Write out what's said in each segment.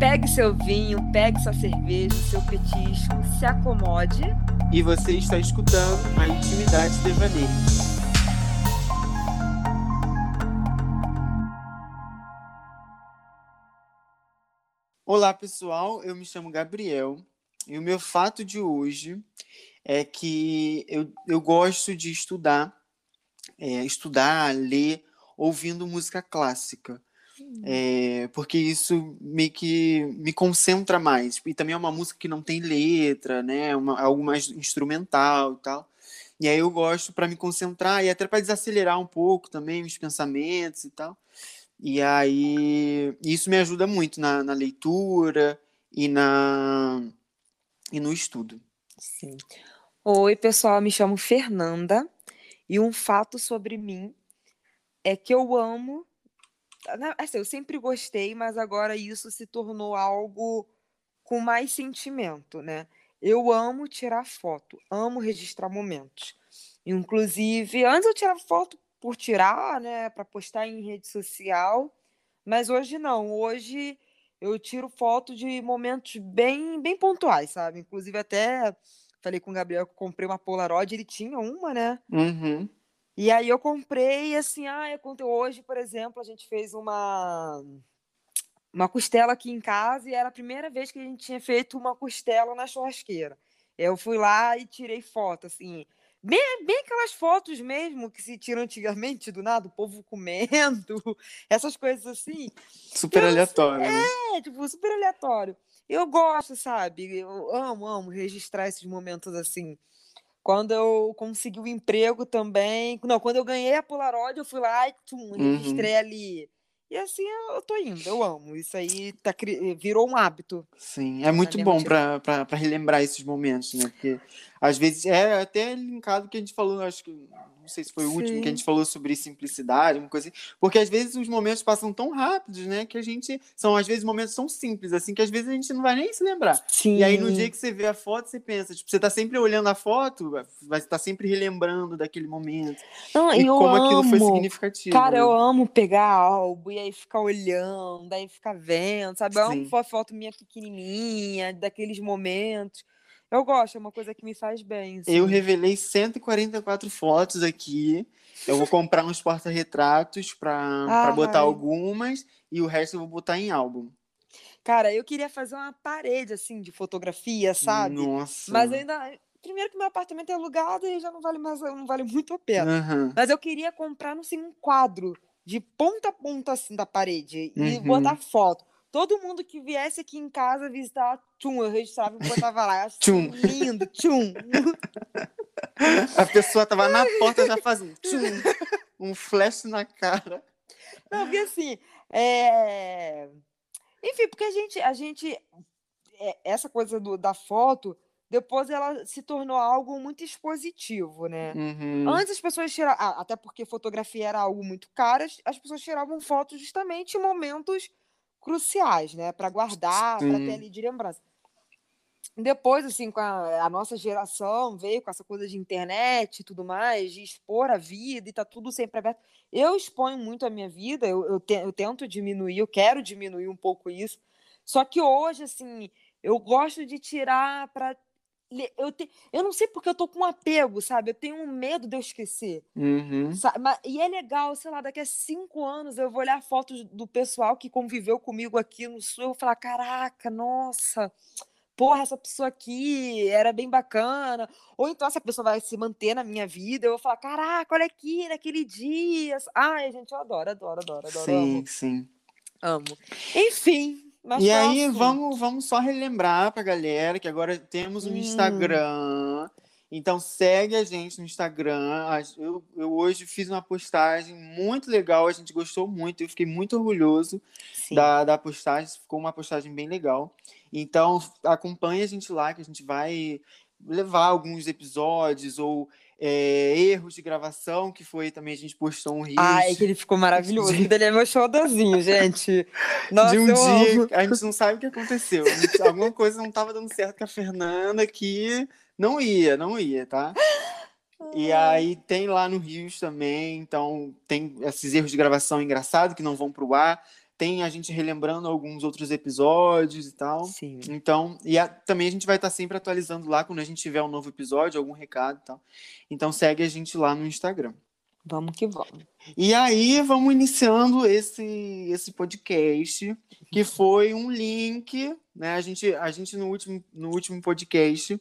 Pegue seu vinho, pegue sua cerveja, seu petisco, se acomode. E você está escutando a Intimidade Devaneio. Olá, pessoal. Eu me chamo Gabriel e o meu fato de hoje é que eu, eu gosto de estudar, é, estudar, ler, ouvindo música clássica. É, porque isso meio que me concentra mais. E também é uma música que não tem letra, né? Uma, algo mais instrumental e tal. E aí eu gosto para me concentrar e até para desacelerar um pouco também os pensamentos e tal. E aí isso me ajuda muito na, na leitura e, na, e no estudo. Sim. Oi, pessoal, me chamo Fernanda e um fato sobre mim é que eu amo assim, eu sempre gostei, mas agora isso se tornou algo com mais sentimento, né? Eu amo tirar foto, amo registrar momentos. Inclusive, antes eu tirava foto por tirar, né, para postar em rede social, mas hoje não. Hoje eu tiro foto de momentos bem bem pontuais, sabe? Inclusive até falei com o Gabriel que comprei uma Polaroid, ele tinha uma, né? Uhum. E aí eu comprei, assim, ah, eu contei hoje, por exemplo, a gente fez uma uma costela aqui em casa e era a primeira vez que a gente tinha feito uma costela na churrasqueira. Eu fui lá e tirei foto, assim, bem, bem aquelas fotos mesmo que se tiram antigamente do nada, o povo comendo, essas coisas assim. Super aleatório. Né? É, tipo, super aleatório. Eu gosto, sabe? Eu amo, amo registrar esses momentos assim. Quando eu consegui o emprego também. Não, quando eu ganhei a Polaroid, eu fui lá e tum, uhum. registrei uhum. ali. E assim eu tô indo, eu amo. Isso aí tá, virou um hábito. Sim, é muito bom para relembrar esses momentos, né? Porque às vezes é até linkado que a gente falou, acho que sei se foi o Sim. último que a gente falou sobre simplicidade, uma coisa assim, porque às vezes os momentos passam tão rápidos, né, que a gente são às vezes momentos tão simples assim que às vezes a gente não vai nem se lembrar. Sim. E aí no dia que você vê a foto, você pensa, tipo, você tá sempre olhando a foto, vai estar tá sempre relembrando daquele momento. Não, e como amo. aquilo foi significativo. Cara, né? eu amo pegar álbum e aí ficar olhando, aí ficar vendo, sabe? Eu amo foto minha pequenininha, daqueles momentos. Eu gosto, é uma coisa que me faz bem. Assim. Eu revelei 144 fotos aqui. Eu vou comprar uns porta-retratos para botar algumas e o resto eu vou botar em álbum. Cara, eu queria fazer uma parede assim de fotografia, sabe? Nossa. Mas ainda primeiro que meu apartamento é alugado e já não vale mais, não vale muito a pena. Uhum. Mas eu queria comprar assim, um quadro de ponta a ponta assim da parede uhum. e botar foto. Todo mundo que viesse aqui em casa visitar, tchum, eu registrava e botava lá. tchum. Lindo, tchum. A pessoa tava na porta já fazendo tchum, um flash na cara. Não, porque assim, é... enfim, porque a gente, a gente, é, essa coisa do, da foto, depois ela se tornou algo muito expositivo, né? Uhum. Antes as pessoas tiravam, até porque fotografia era algo muito caro, as pessoas tiravam fotos justamente em momentos cruciais, né, para guardar, para ter ali de lembrança. Depois, assim, com a, a, nossa geração veio com essa coisa de internet e tudo mais, de expor a vida e tá tudo sempre aberto. Eu exponho muito a minha vida, eu, eu, te, eu tento diminuir, eu quero diminuir um pouco isso. Só que hoje, assim, eu gosto de tirar para eu, te, eu não sei porque eu tô com um apego, sabe? Eu tenho um medo de eu esquecer. Uhum. Mas, e é legal, sei lá, daqui a cinco anos eu vou olhar fotos do pessoal que conviveu comigo aqui no Sul. Eu vou falar: caraca, nossa, porra, essa pessoa aqui era bem bacana. Ou então essa pessoa vai se manter na minha vida. Eu vou falar: caraca, olha aqui, naquele dia. Ai, gente, eu adoro, adoro, adoro, adoro. Sim, amo. sim. Amo. Enfim. E aí, vamos, vamos só relembrar pra galera que agora temos um hum. Instagram. Então segue a gente no Instagram. Eu, eu hoje fiz uma postagem muito legal, a gente gostou muito, eu fiquei muito orgulhoso da, da postagem, ficou uma postagem bem legal. Então acompanhe a gente lá, que a gente vai levar alguns episódios ou é, erros de gravação, que foi também a gente postou um rio. Ai, que ele ficou maravilhoso. De... Ele é meu xodózinho, gente. Nossa, de um dia, amo. a gente não sabe o que aconteceu. Gente, alguma coisa não estava dando certo com a Fernanda que não ia, não ia, tá? E aí tem lá no Rios também, então tem esses erros de gravação engraçados que não vão pro ar. Tem a gente relembrando alguns outros episódios e tal. Sim. Então, e a, também a gente vai estar sempre atualizando lá quando a gente tiver um novo episódio, algum recado e tal. Então segue a gente lá no Instagram. Vamos que vamos. E aí vamos iniciando esse esse podcast, que foi um link, né? A gente a gente no último no último podcast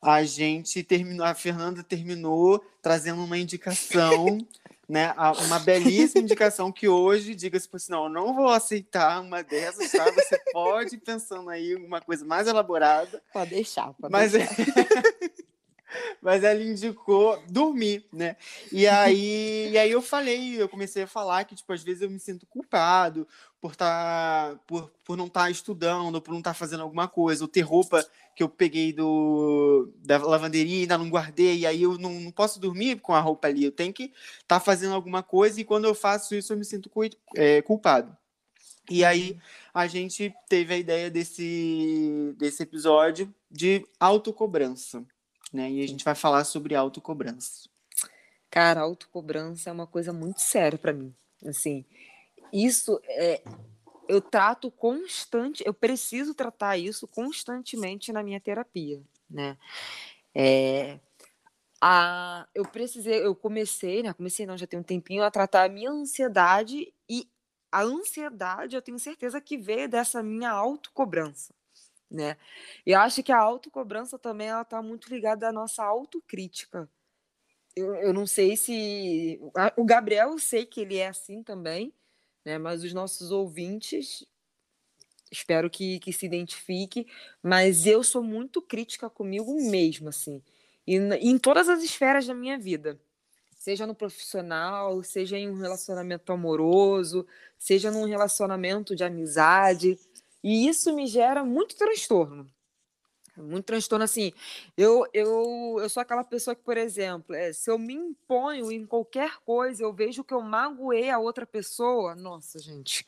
a gente terminou, a Fernanda terminou trazendo uma indicação, né? Uma belíssima indicação que hoje, diga-se por sinal, eu não vou aceitar uma dessas, tá? Você pode ir pensando aí uma coisa mais elaborada. Pode deixar, pode mas deixar. Mas ela indicou dormir, né? E aí, e aí eu falei, eu comecei a falar que, tipo, às vezes eu me sinto culpado por tá, por, por não estar tá estudando, por não estar tá fazendo alguma coisa, ou ter roupa que eu peguei do, da lavanderia e ainda não guardei, e aí eu não, não posso dormir com a roupa ali, eu tenho que estar tá fazendo alguma coisa, e quando eu faço isso eu me sinto é, culpado. E aí a gente teve a ideia desse, desse episódio de autocobrança né? E a gente vai falar sobre autocobrança. Cara, autocobrança é uma coisa muito séria para mim. Assim, isso é eu trato constante, eu preciso tratar isso constantemente na minha terapia, né? É, a, eu precisei, eu comecei, né? Comecei não, já tem um tempinho a tratar a minha ansiedade e a ansiedade, eu tenho certeza que veio dessa minha autocobrança, né? E eu acho que a autocobrança também ela tá muito ligada à nossa autocrítica. Eu, eu não sei se o Gabriel eu sei que ele é assim também, né? Mas os nossos ouvintes espero que, que se identifique, mas eu sou muito crítica comigo mesmo, assim, e em todas as esferas da minha vida, seja no profissional, seja em um relacionamento amoroso, seja num relacionamento de amizade, e isso me gera muito transtorno. Muito transtorno, assim. Eu, eu, eu sou aquela pessoa que, por exemplo, é, se eu me imponho em qualquer coisa, eu vejo que eu magoei a outra pessoa, nossa, gente,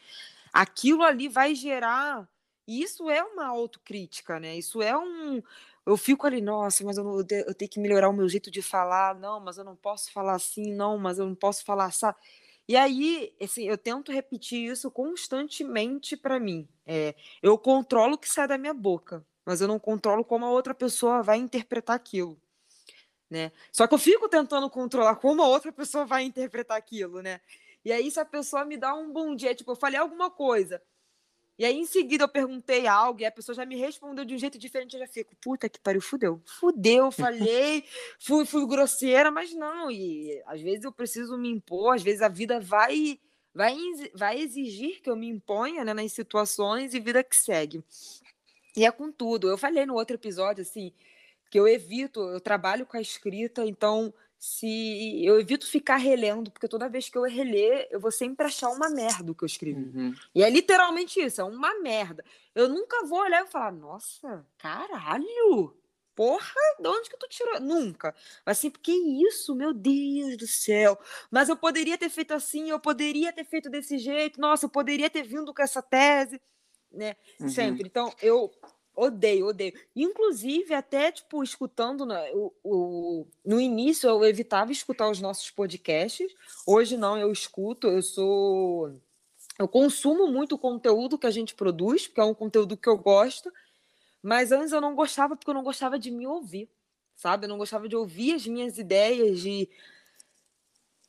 aquilo ali vai gerar. E isso é uma autocrítica, né? Isso é um. Eu fico ali, nossa, mas eu, não, eu tenho que melhorar o meu jeito de falar, não, mas eu não posso falar assim, não, mas eu não posso falar assim. E aí, assim, eu tento repetir isso constantemente para mim. É, eu controlo o que sai da minha boca, mas eu não controlo como a outra pessoa vai interpretar aquilo. Né? Só que eu fico tentando controlar como a outra pessoa vai interpretar aquilo, né? E aí, se a pessoa me dá um bom dia, tipo, eu falei alguma coisa, e aí, em seguida, eu perguntei algo e a pessoa já me respondeu de um jeito diferente. Eu já fico, puta que pariu, fudeu. Fudeu, falei, fui, fui grosseira, mas não. E às vezes eu preciso me impor, às vezes a vida vai vai, vai exigir que eu me imponha né, nas situações e vida que segue. E é com tudo. Eu falei no outro episódio, assim, que eu evito, eu trabalho com a escrita, então se eu evito ficar relendo, porque toda vez que eu reler, eu vou sempre achar uma merda o que eu escrevi. Uhum. E é literalmente isso, é uma merda. Eu nunca vou olhar e falar, nossa, caralho! Porra, de onde que tu tirou? Nunca. Assim, porque isso, meu Deus do céu. Mas eu poderia ter feito assim, eu poderia ter feito desse jeito, nossa, eu poderia ter vindo com essa tese, né? Uhum. Sempre. Então, eu Odeio, odeio. Inclusive, até, tipo, escutando né, o, o, no início, eu evitava escutar os nossos podcasts. Hoje não, eu escuto, eu sou. Eu consumo muito o conteúdo que a gente produz, porque é um conteúdo que eu gosto. Mas antes eu não gostava porque eu não gostava de me ouvir, sabe? Eu não gostava de ouvir as minhas ideias, de.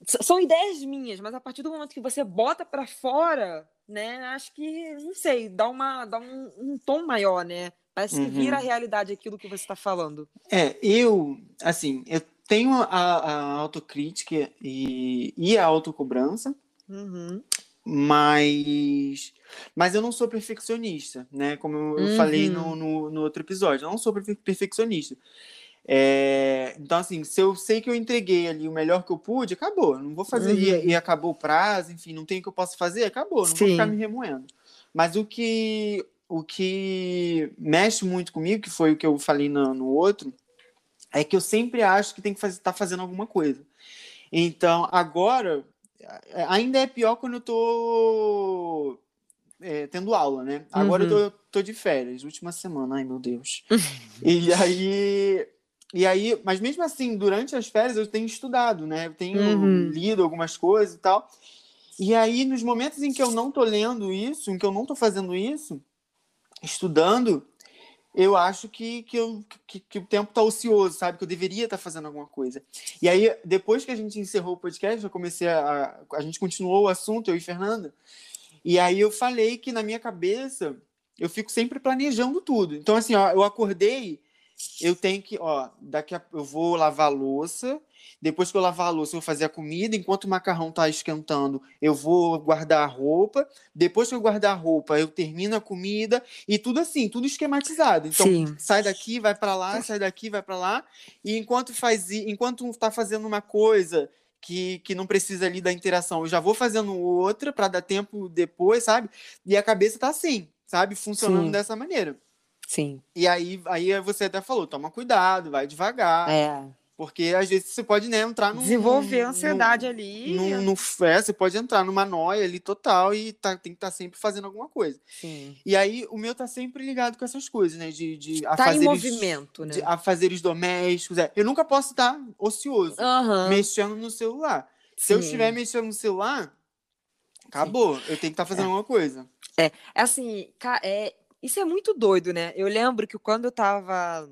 São ideias minhas, mas a partir do momento que você bota para fora, né? Acho que, não sei, dá, uma, dá um, um tom maior, né? Parece que vira a uhum. realidade aquilo que você está falando. É, eu, assim, eu tenho a, a autocrítica e, e a autocobrança, uhum. mas, mas eu não sou perfeccionista, né? Como eu, uhum. falei no, no, no, outro episódio, eu não sou perfeccionista. É, então, assim, se eu sei que eu entreguei ali o melhor que eu pude, acabou. Não vou fazer uhum. e, e, acabou o prazo, enfim, não tem o que eu posso fazer, acabou. Não Sim. vou ficar me remoendo. Mas o que o que mexe muito comigo, que foi o que eu falei no, no outro, é que eu sempre acho que tem que estar tá fazendo alguma coisa. Então, agora, é, ainda é pior quando eu tô é, tendo aula, né? Agora uhum. eu tô, tô, de férias, última semana, ai meu Deus. e aí. E aí, mas mesmo assim, durante as férias eu tenho estudado, né? Eu tenho uhum. lido algumas coisas e tal. E aí, nos momentos em que eu não tô lendo isso, em que eu não tô fazendo isso, estudando, eu acho que, que, eu, que, que o tempo tá ocioso, sabe? Que eu deveria estar tá fazendo alguma coisa. E aí, depois que a gente encerrou o podcast, eu comecei a. A gente continuou o assunto, eu e Fernanda. E aí eu falei que na minha cabeça eu fico sempre planejando tudo. Então, assim, ó, eu acordei, eu tenho que, ó, daqui a, eu vou lavar a louça, depois que eu lavar a louça, eu vou fazer a comida. Enquanto o macarrão tá esquentando, eu vou guardar a roupa. Depois que eu guardar a roupa, eu termino a comida. E tudo assim, tudo esquematizado. Então, Sim. sai daqui, vai para lá, sai daqui, vai para lá. E enquanto faz, enquanto tá fazendo uma coisa que, que não precisa ali da interação, eu já vou fazendo outra para dar tempo depois, sabe? E a cabeça tá assim, sabe? Funcionando Sim. dessa maneira. Sim. E aí, aí você até falou, toma cuidado, vai devagar. É. Porque às vezes você pode né, entrar num. Desenvolver num, ansiedade num, ali. Num, num, é, você pode entrar numa noia ali total e tá, tem que estar tá sempre fazendo alguma coisa. Sim. E aí o meu tá sempre ligado com essas coisas, né? De, de tá fazer em movimento, né? De, a fazeres domésticos. É. Eu nunca posso estar ocioso, uhum. mexendo no celular. Sim. Se eu estiver mexendo no celular, acabou. Sim. Eu tenho que estar tá fazendo é. alguma coisa. É, assim, é, isso é muito doido, né? Eu lembro que quando eu tava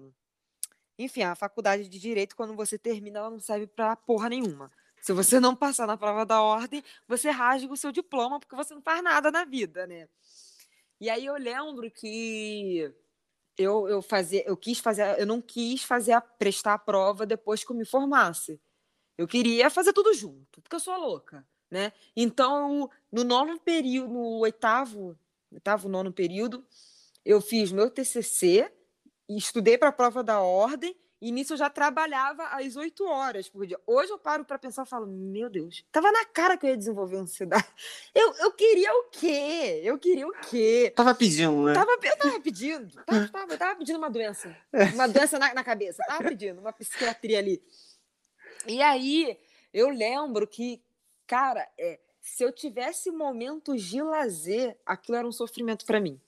enfim, a faculdade de direito, quando você termina, ela não serve para porra nenhuma. Se você não passar na prova da ordem, você rasga o seu diploma porque você não faz nada na vida, né? E aí eu lembro que eu, eu fazia, eu quis fazer, eu não quis fazer a, prestar a prova depois que eu me formasse. Eu queria fazer tudo junto, porque eu sou louca, né? Então, no nono período, no oitavo, oitavo, nono período, eu fiz meu TCC estudei para a prova da ordem, e nisso eu já trabalhava às oito horas por dia. Hoje eu paro para pensar e falo, meu Deus, tava na cara que eu ia desenvolver ansiedade. Eu, eu queria o quê? Eu queria o quê? Tava pedindo, né? Tava, eu tava pedindo. Tava, tava, tava pedindo uma doença. Uma doença na, na cabeça. Tava pedindo, uma psiquiatria ali. E aí, eu lembro que, cara, é, se eu tivesse momentos de lazer, aquilo era um sofrimento para mim.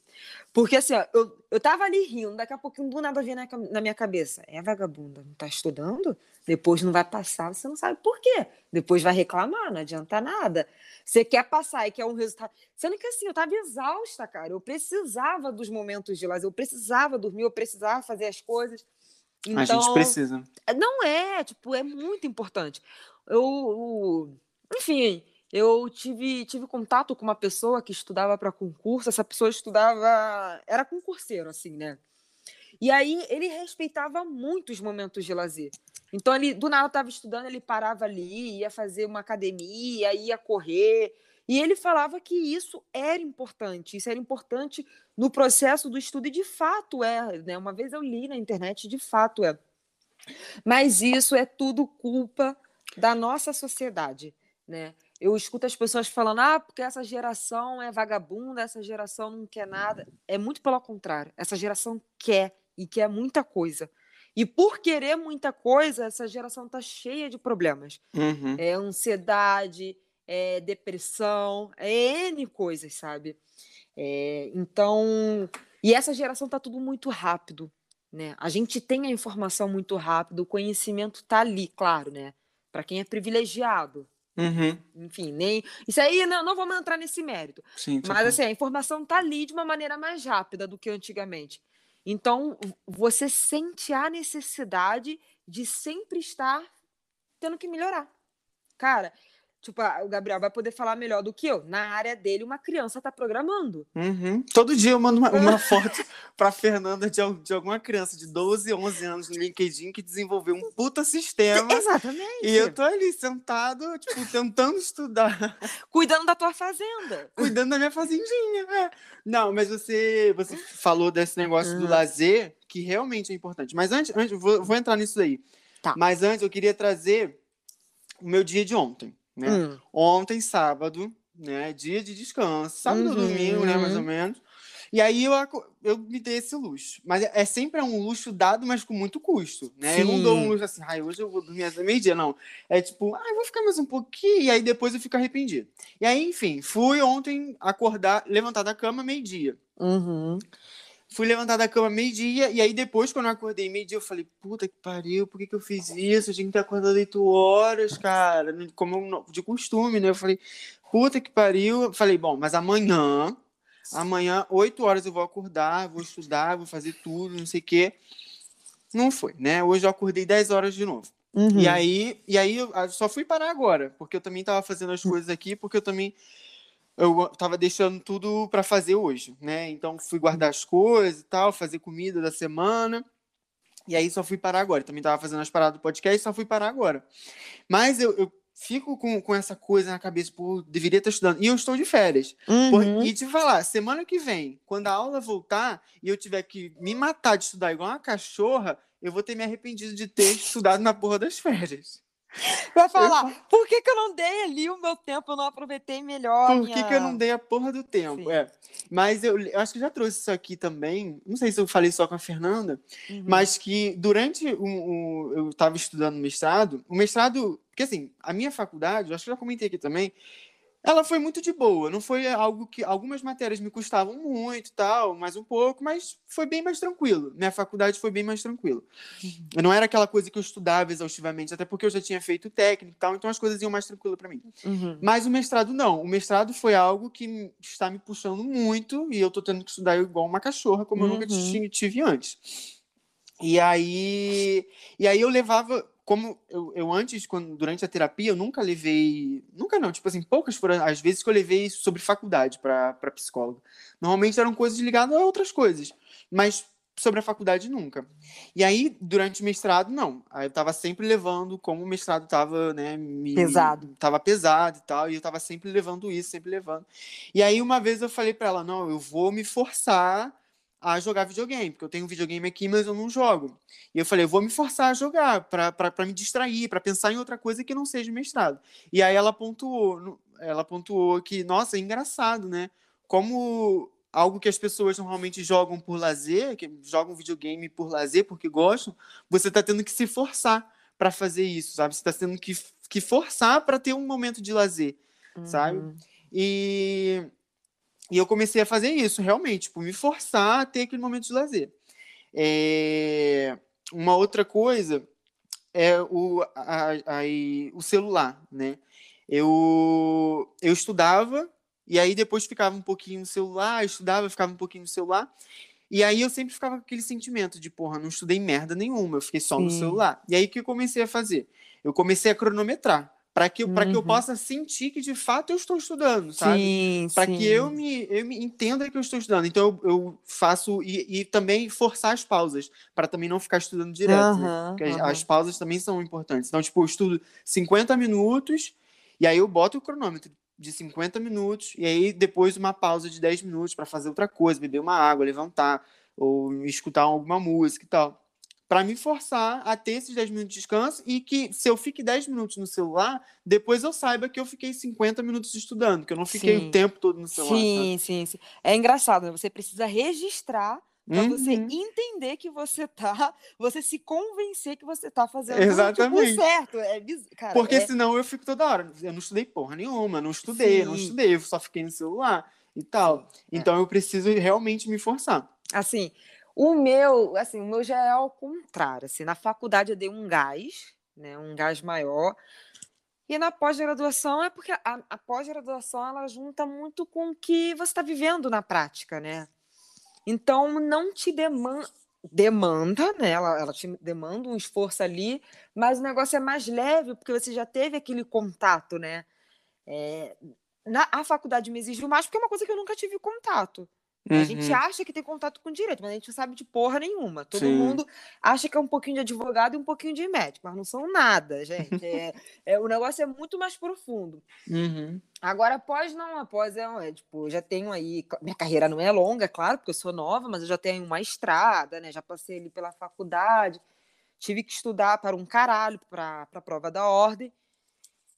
Porque assim, ó, eu, eu tava ali rindo, daqui a pouquinho do nada vinha na, na minha cabeça. É vagabunda, não tá estudando? Depois não vai passar, você não sabe por quê. Depois vai reclamar, não adianta nada. Você quer passar e quer um resultado. Sendo que assim, eu tava exausta, cara. Eu precisava dos momentos de lazer, eu precisava dormir, eu precisava fazer as coisas. Então, a gente então, precisa. Não é, tipo, é muito importante. Eu, eu enfim, eu tive, tive contato com uma pessoa que estudava para concurso, essa pessoa estudava, era concurseiro, assim, né? E aí ele respeitava muito os momentos de lazer. Então ele do nada estava estudando, ele parava ali, ia fazer uma academia, ia correr, e ele falava que isso era importante, isso era importante no processo do estudo e de fato é, né? Uma vez eu li na internet, de fato é. Mas isso é tudo culpa da nossa sociedade, né? Eu escuto as pessoas falando, ah, porque essa geração é vagabunda, essa geração não quer nada. É muito pelo contrário. Essa geração quer e quer muita coisa. E por querer muita coisa, essa geração está cheia de problemas. Uhum. É ansiedade, é depressão, é N coisas, sabe? É, então, e essa geração está tudo muito rápido, né? A gente tem a informação muito rápido, o conhecimento está ali, claro, né? Para quem é privilegiado, Uhum. Enfim, nem. Isso aí não, não vamos entrar nesse mérito. Sim, Mas assim, a informação está ali de uma maneira mais rápida do que antigamente. Então, você sente a necessidade de sempre estar tendo que melhorar. Cara, Tipo, o Gabriel vai poder falar melhor do que eu. Na área dele, uma criança está programando. Uhum. Todo dia eu mando uma, uma foto para Fernanda de, de alguma criança de 12, 11 anos no LinkedIn que desenvolveu um puta sistema. Exatamente. E eu tô ali sentado, tipo, tentando estudar. Cuidando da tua fazenda. Cuidando da minha fazendinha. É. Não, mas você, você falou desse negócio uhum. do lazer, que realmente é importante. Mas antes, antes vou, vou entrar nisso aí. Tá. Mas antes eu queria trazer o meu dia de ontem. Né? Hum. Ontem, sábado, né? Dia de descanso, sábado uhum. domingo, né? Mais ou menos. E aí eu, eu me dei esse luxo. Mas é, é sempre um luxo dado, mas com muito custo, né? Sim. Eu não dou um luxo assim, ai, hoje eu vou dormir até meio-dia, não. É tipo, ai, vou ficar mais um pouquinho, e aí depois eu fico arrependido. E aí, enfim, fui ontem acordar, levantar da cama meio-dia. Uhum. Fui levantar da cama meio-dia, e aí depois, quando eu acordei meio-dia, eu falei, puta que pariu, por que, que eu fiz isso? Eu tinha que ter acordado 8 horas, cara, como de costume, né? Eu falei, Puta que pariu. Falei, bom, mas amanhã, amanhã, 8 horas eu vou acordar, vou estudar, vou fazer tudo, não sei o quê. Não foi, né? Hoje eu acordei 10 horas de novo. Uhum. E aí, e aí eu só fui parar agora, porque eu também tava fazendo as coisas aqui, porque eu também eu tava deixando tudo para fazer hoje, né? Então fui guardar as coisas e tal, fazer comida da semana. E aí só fui parar agora. Também tava fazendo as paradas do podcast, só fui parar agora. Mas eu, eu fico com, com essa coisa na cabeça, pô, deveria estar estudando. E eu estou de férias. Uhum. Por- e te falar, semana que vem, quando a aula voltar e eu tiver que me matar de estudar igual uma cachorra, eu vou ter me arrependido de ter estudado na porra das férias. Vai falar, por que, que eu não dei ali o meu tempo, eu não aproveitei melhor? Por que, que eu não dei a porra do tempo? Sim. É. Mas eu, eu acho que eu já trouxe isso aqui também. Não sei se eu falei só com a Fernanda, Uhum. mas que durante o, o- eu estava estudando mestrado, o mestrado, porque assim, a minha faculdade, eu acho que eu já comentei aqui também, ela foi muito de boa, não foi algo que algumas matérias me custavam muito, tal, mais um pouco, mas foi bem mais tranquilo. Minha faculdade foi bem mais tranquilo. Não era aquela coisa que eu estudava exaustivamente, até porque eu já tinha feito técnico e tal, então as coisas iam mais tranquilo para mim. Uhum. Mas o mestrado não. O mestrado foi algo que está me puxando muito e eu tô tendo que estudar igual uma cachorra, como eu nunca Uhum. ti- tive antes. E aí, e aí eu levava, como eu, eu antes, quando, durante a terapia, eu nunca levei, nunca não, tipo assim, poucas foram as vezes que eu levei sobre faculdade para psicóloga. Normalmente eram coisas ligadas a outras coisas, mas sobre a faculdade nunca. E aí, durante o mestrado, não. Aí eu tava sempre levando, como o mestrado tava, né, me, Pesado. Tava pesado e tal, e eu tava sempre levando isso, sempre levando. E aí, uma vez eu falei pra ela, não, eu vou me forçar a jogar videogame, porque eu tenho um videogame aqui, mas eu não jogo. E eu falei, eu vou me forçar a jogar, pra me distrair, pra pensar em outra coisa que não seja mestrado. E aí ela pontuou, ela pontuou que, nossa, é engraçado, né? Como algo que as pessoas normalmente jogam por lazer, que jogam videogame por lazer, porque gostam, você tá tendo que se forçar para fazer isso, sabe? Você tá tendo que, que forçar para ter um momento de lazer, sabe? Uhum. E, e eu comecei a fazer isso, realmente, tipo, me forçar a ter aquele momento de lazer. É, uma outra coisa é o, a, a- o celular, né? Eu, eu estudava, e aí depois ficava um pouquinho no celular, estudava, ficava um pouquinho no celular, e aí eu sempre ficava com aquele sentimento de, porra, não estudei merda nenhuma, eu fiquei só no Sim. celular. E aí o que eu comecei a fazer? Eu comecei a cronometrar, para que, pra que eu Uhum. possa sentir que de fato eu estou estudando, sabe? Sim, para que eu me, eu me entenda que eu estou estudando. Então eu, eu faço e, e também forçar as pausas para também não ficar estudando direto, né? Aham, Porque as, aham. as pausas também são importantes. Então, tipo, eu estudo 50 minutos e aí eu boto o cronômetro de 50 minutos e aí depois uma pausa de 10 minutos para fazer outra coisa, beber uma água, levantar ou escutar alguma música e tal. Para me forçar a ter esses 10 minutos de descanso e que se eu fique 10 minutos no celular, depois eu saiba que eu fiquei 50 minutos estudando, que eu não fiquei Sim. o tempo todo no celular. Sim, sim, sim. É engraçado, né? Você precisa registrar para você Uhum. entender que você tá, você se convencer que você tá fazendo Exatamente. tipo, certo. É, biz- cara, Porque é- senão eu fico toda hora. Eu não estudei porra nenhuma, não estudei, não estudei, eu só fiquei no celular e tal. é. Então eu preciso realmente me forçar. Assim, o meu, assim, o meu já é ao contrário. Assim, na faculdade eu dei um gás, né, um gás maior. E na pós-graduação é porque a, a pós-graduação ela junta muito com o que você está vivendo na prática, né? Então não te demanda, demanda, né? Ela, ela te demanda um esforço ali, mas o negócio é mais leve porque você já teve aquele contato, né? É, na, a faculdade me exigiu mais porque é uma coisa que eu nunca tive contato. A gente Uhum. acha que tem contato com direito, mas a gente não sabe de porra nenhuma. Todo Sim. mundo acha que é um pouquinho de advogado e um pouquinho de médico, mas não são nada, gente. É, é- o negócio é muito mais profundo. Uhum. Agora, após não, após é, é, tipo, eu já tenho aí. Minha carreira não é longa, é claro, porque eu sou nova, mas eu já tenho uma estrada, né? Já passei ali pela faculdade, tive que estudar para um caralho, para a prova da ordem.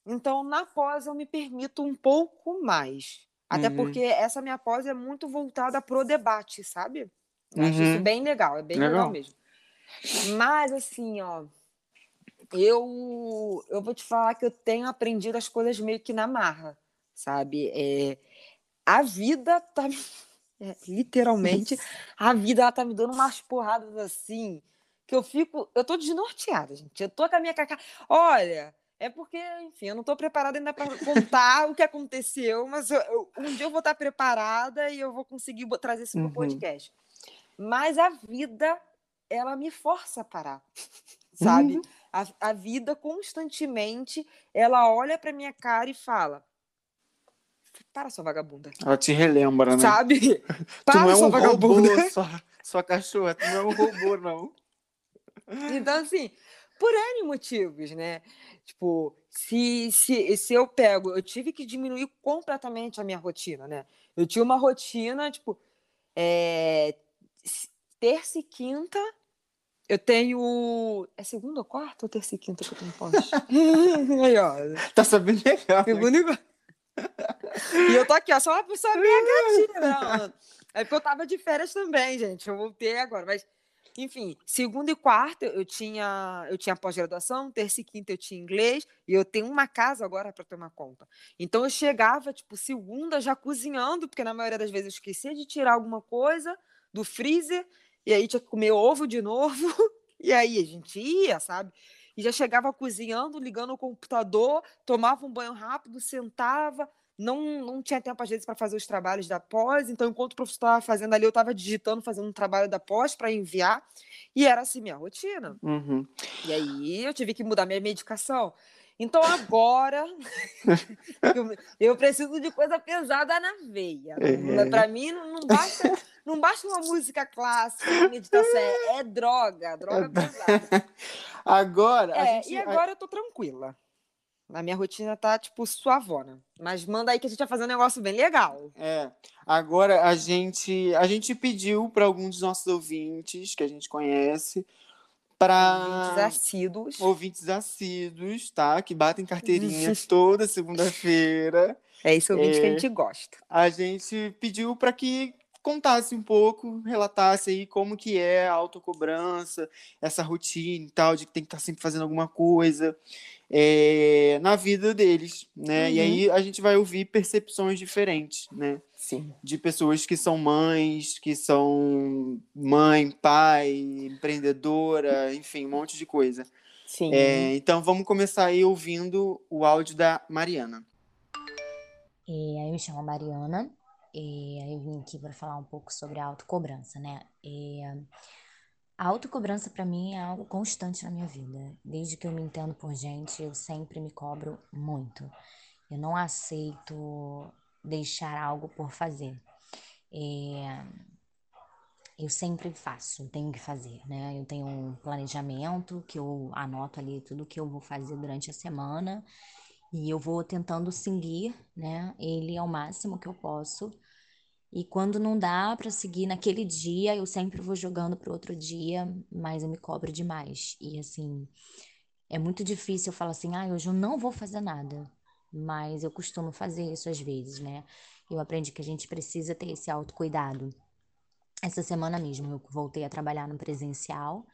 Então, na pós, eu me permito um pouco mais. Até Uhum. porque essa minha pós é muito voltada pro debate, sabe? Eu acho isso Uhum. bem legal, é bem legal, Legal. mesmo. Mas, assim, ó, eu, eu vou te falar que eu tenho aprendido as coisas meio que na marra, sabe? É, a vida tá. é, literalmente, a vida ela tá me dando umas porradas assim que eu fico. Eu tô desnorteada, gente. Eu tô com a minha caca. Olha, É porque, enfim, eu não estou preparada ainda para contar o que aconteceu, mas eu, eu, um dia eu vou estar preparada e eu vou conseguir trazer isso para o uhum. podcast. Mas a vida, ela me força a parar, sabe? Uhum. A, a vida constantemente, ela olha para minha cara e fala: para, sua vagabunda. Ela te relembra, né? Sabe? Para, tu não é um vagabunda. robô, sua, sua cachorra. Tu não é um robô, não. Então, assim, por N motivos, né? Tipo, se, se, se eu pego, eu tive que diminuir completamente a minha rotina, né? Eu tinha uma rotina, tipo, é, terça e quinta, eu tenho. É segunda ou quarta ou terça e quinta que eu tenho post? Aí, ó. Tá sabendo legal. Segunda e quarta. E eu tô aqui, ó, só uma pessoa bem gatinha. É porque eu tava de férias também, gente. Eu voltei agora, mas enfim, segunda e quarta eu tinha eu tinha pós-graduação, terça e quinta eu tinha inglês e eu tenho uma casa agora para tomar conta. Então eu chegava tipo segunda já cozinhando, porque na maioria das vezes eu esquecia de tirar alguma coisa do freezer e aí tinha que comer ovo de novo. E aí a gente ia, sabe? E já chegava cozinhando, ligando o computador, tomava um banho rápido, sentava, não, não tinha tempo, às vezes, para fazer os trabalhos da pós, então, enquanto o professor estava fazendo ali, eu estava digitando, fazendo um trabalho da pós para enviar, e era assim minha rotina. Uhum. E aí eu tive que mudar minha medicação. Então agora eu, eu, preciso de coisa pesada na veia. É. Para mim não, não, basta, não basta uma música clássica, uma meditação, é, é droga, droga pesada. Agora. É, gente, e agora eu tô tranquila. A minha rotina tá, tipo, suavona. Mas manda aí que a gente vai fazer um negócio bem legal. É. Agora a gente, a gente pediu para alguns dos nossos ouvintes que a gente conhece para ouvintes assíduos. Ouvintes assíduos, tá? Que batem carteirinha toda segunda-feira. É esse ouvinte é, que a gente gosta. A gente pediu para que contasse um pouco, relatasse aí como que é a autocobrança, essa rotina e tal, de que tem que estar tá sempre fazendo alguma coisa é, na vida deles, né? Uhum. E aí a gente vai ouvir percepções diferentes, né? Sim. De pessoas que são mães, que são mãe, pai, empreendedora, enfim, um monte de coisa. Sim. É, então vamos começar aí ouvindo o áudio da Mariana. É, eu me chamo Mariana, e eu vim aqui para falar um pouco sobre a autocobrança, né? E a autocobrança para mim é algo constante na minha vida. Desde que eu me entendo por gente, eu sempre me cobro muito. Eu não aceito deixar algo por fazer. É, eu sempre faço, tenho que fazer, né? Eu tenho um planejamento que eu anoto ali tudo que eu vou fazer durante a semana e eu vou tentando seguir, né? Ele ao máximo que eu posso e quando não dá para seguir naquele dia, eu sempre vou jogando para outro dia, mas eu me cobro demais. E assim, é muito difícil eu falar assim: "Ah, hoje eu não vou fazer nada". Mas eu costumo fazer isso às vezes, né? Eu aprendi que a gente precisa ter esse autocuidado. Essa semana mesmo eu voltei a trabalhar no presencial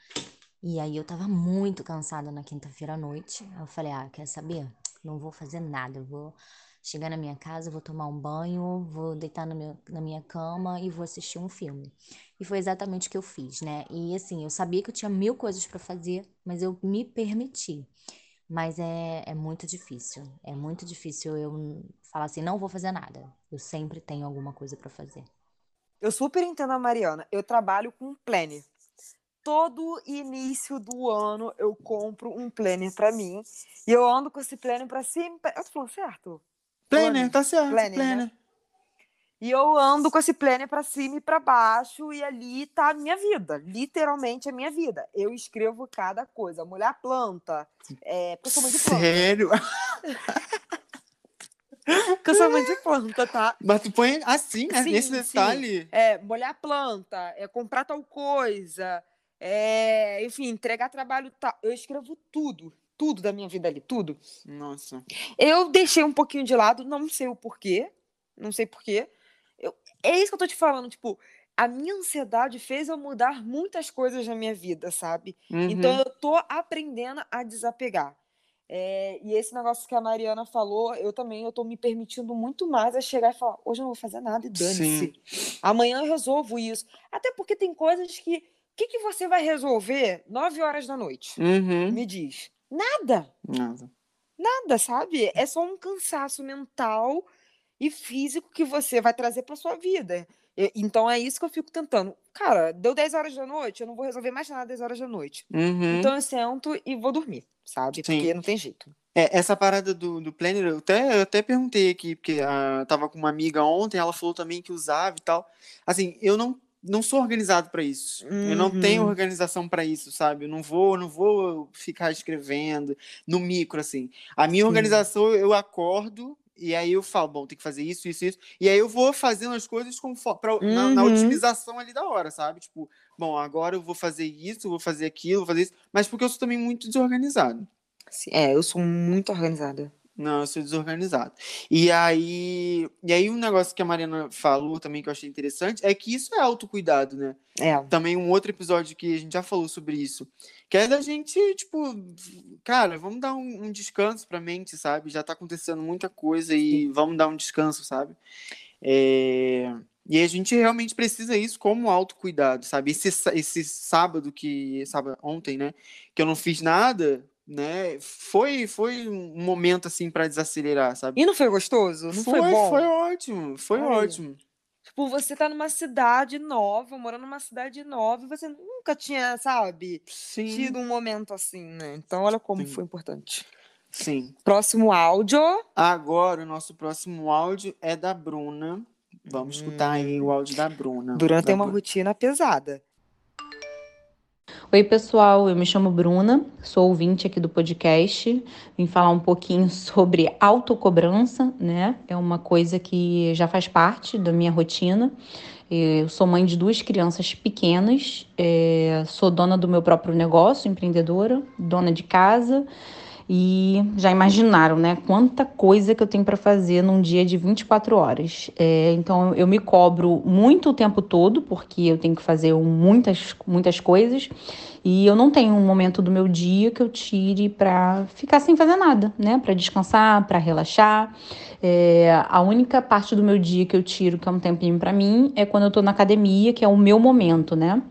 e aí eu tava muito cansada na quinta-feira à noite. Eu falei: "Ah, quer saber? Não vou fazer nada, eu vou chegar na minha casa, vou tomar um banho, vou deitar meu, na minha cama e vou assistir um filme. E foi exatamente o que eu fiz, né? E assim, eu sabia que eu tinha mil coisas para fazer, mas eu me permiti. Mas é, é muito difícil. É muito difícil eu falar assim, não vou fazer nada. Eu sempre tenho alguma coisa para fazer. Eu super entendo a Mariana. Eu trabalho com planner. Todo início do ano eu compro um planner para mim e eu ando com esse planner para cima. Eu tô falando certo? Planner, tá certo. Planner. planner. Né? E eu ando com esse planner para cima e para baixo, e ali tá a minha vida, literalmente a minha vida. Eu escrevo cada coisa. Mulher planta. É, porque eu sou mãe de planta. Sério? porque eu sou mãe de planta, tá? Mas tu põe assim, né? Sim, Nesse detalhe. Sim. É, molhar planta, é comprar tal coisa, é, enfim, entregar trabalho tal. Eu escrevo tudo tudo da minha vida ali, tudo. Nossa. Eu deixei um pouquinho de lado, não sei o porquê, não sei porquê. Eu, é isso que eu tô te falando, tipo, a minha ansiedade fez eu mudar muitas coisas na minha vida, sabe? Uhum. Então eu tô aprendendo a desapegar. É, e esse negócio que a Mariana falou, eu também eu tô me permitindo muito mais a chegar e falar, hoje eu não vou fazer nada e dane-se. Amanhã eu resolvo isso. Até porque tem coisas que. O que, que você vai resolver nove horas da noite? Uhum. Me diz. Nada. Nada. Nada, sabe? É só um cansaço mental e físico que você vai trazer para sua vida. Então é isso que eu fico tentando. Cara, deu 10 horas da noite, eu não vou resolver mais nada 10 horas da noite. Uhum. Então eu sento e vou dormir, sabe? Sim. Porque não tem jeito. É, essa parada do, do planner, eu até, eu até perguntei aqui, porque ah, tava com uma amiga ontem, ela falou também que usava e tal. Assim, eu não, não sou organizado para isso. Eu não tenho Uhum. organização para isso, sabe? Eu não vou, não vou ficar escrevendo no micro, assim. A minha Sim. organização, eu acordo e aí eu falo, bom, tem que fazer isso, isso, isso. E aí eu vou fazendo as coisas conforme, pra, na, na Uhum. otimização ali da hora, sabe? Tipo, bom, agora eu vou fazer isso, vou fazer aquilo, vou fazer isso. Mas porque eu sou também muito desorganizado. É, eu sou muito organizada. Não, eu sou desorganizado. E aí, e aí um negócio que a Mariana falou também que eu achei interessante é que isso é autocuidado, né? É. Também um outro episódio que a gente já falou sobre isso, que é da gente, tipo, cara, vamos dar um, um descanso pra mente, sabe? Já tá acontecendo muita coisa e vamos dar um descanso, sabe? É, E a gente realmente precisa isso como autocuidado, sabe? Esse, esse sábado que, sábado, ontem, né, que eu não fiz nada, né, foi, foi um momento, assim, pra desacelerar, sabe? E não foi gostoso? Não foi, bom? foi ótimo, foi Ai. ótimo. Tipo, você tá numa cidade nova, morando numa cidade nova, e você nunca tinha, sabe, Sim, tido um momento assim, né? Então, olha como Sim. foi importante. sim. Próximo áudio. Agora, o nosso próximo áudio é da Bruna. Vamos escutar aí o áudio da Bruna. Bruna Da uma Bru- rotina pesada. Oi, pessoal, eu me chamo Bruna, sou ouvinte aqui do podcast. Vim falar um pouquinho sobre autocobrança, né? É uma coisa que já faz parte da minha rotina. Eu sou mãe de duas crianças pequenas, eh, sou dona do meu próprio negócio, empreendedora, dona de casa. E já imaginaram, né? Quanta coisa que eu tenho para fazer num dia de 24 horas. É, então eu me cobro muito o tempo todo, porque eu tenho que fazer muitas, muitas coisas. E eu não tenho um momento do meu dia que eu tire para ficar sem fazer nada, né? Para descansar, para relaxar. É, a única parte do meu dia que eu tiro, que é um tempinho para mim, é quando eu tô na academia, que é o meu momento, né?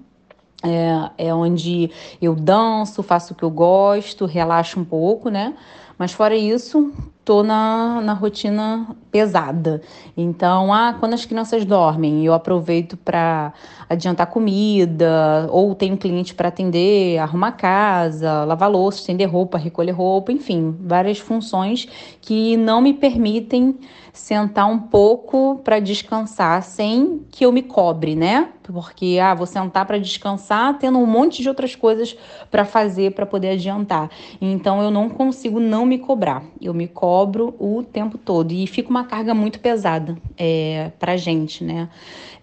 É, é onde eu danço, faço o que eu gosto, relaxo um pouco, né? Mas fora isso, tô na, na rotina pesada. Então, ah, quando as crianças dormem, eu aproveito para adiantar comida, ou tenho cliente para atender, arrumar casa, lavar louça, estender roupa, recolher roupa, enfim, várias funções que não me permitem sentar um pouco para descansar sem que eu me cobre, né? Porque ah, vou sentar para descansar tendo um monte de outras coisas para fazer para poder adiantar. Então eu não consigo não me cobrar. Eu me cobro o tempo todo e fica uma carga muito pesada é, para gente, né?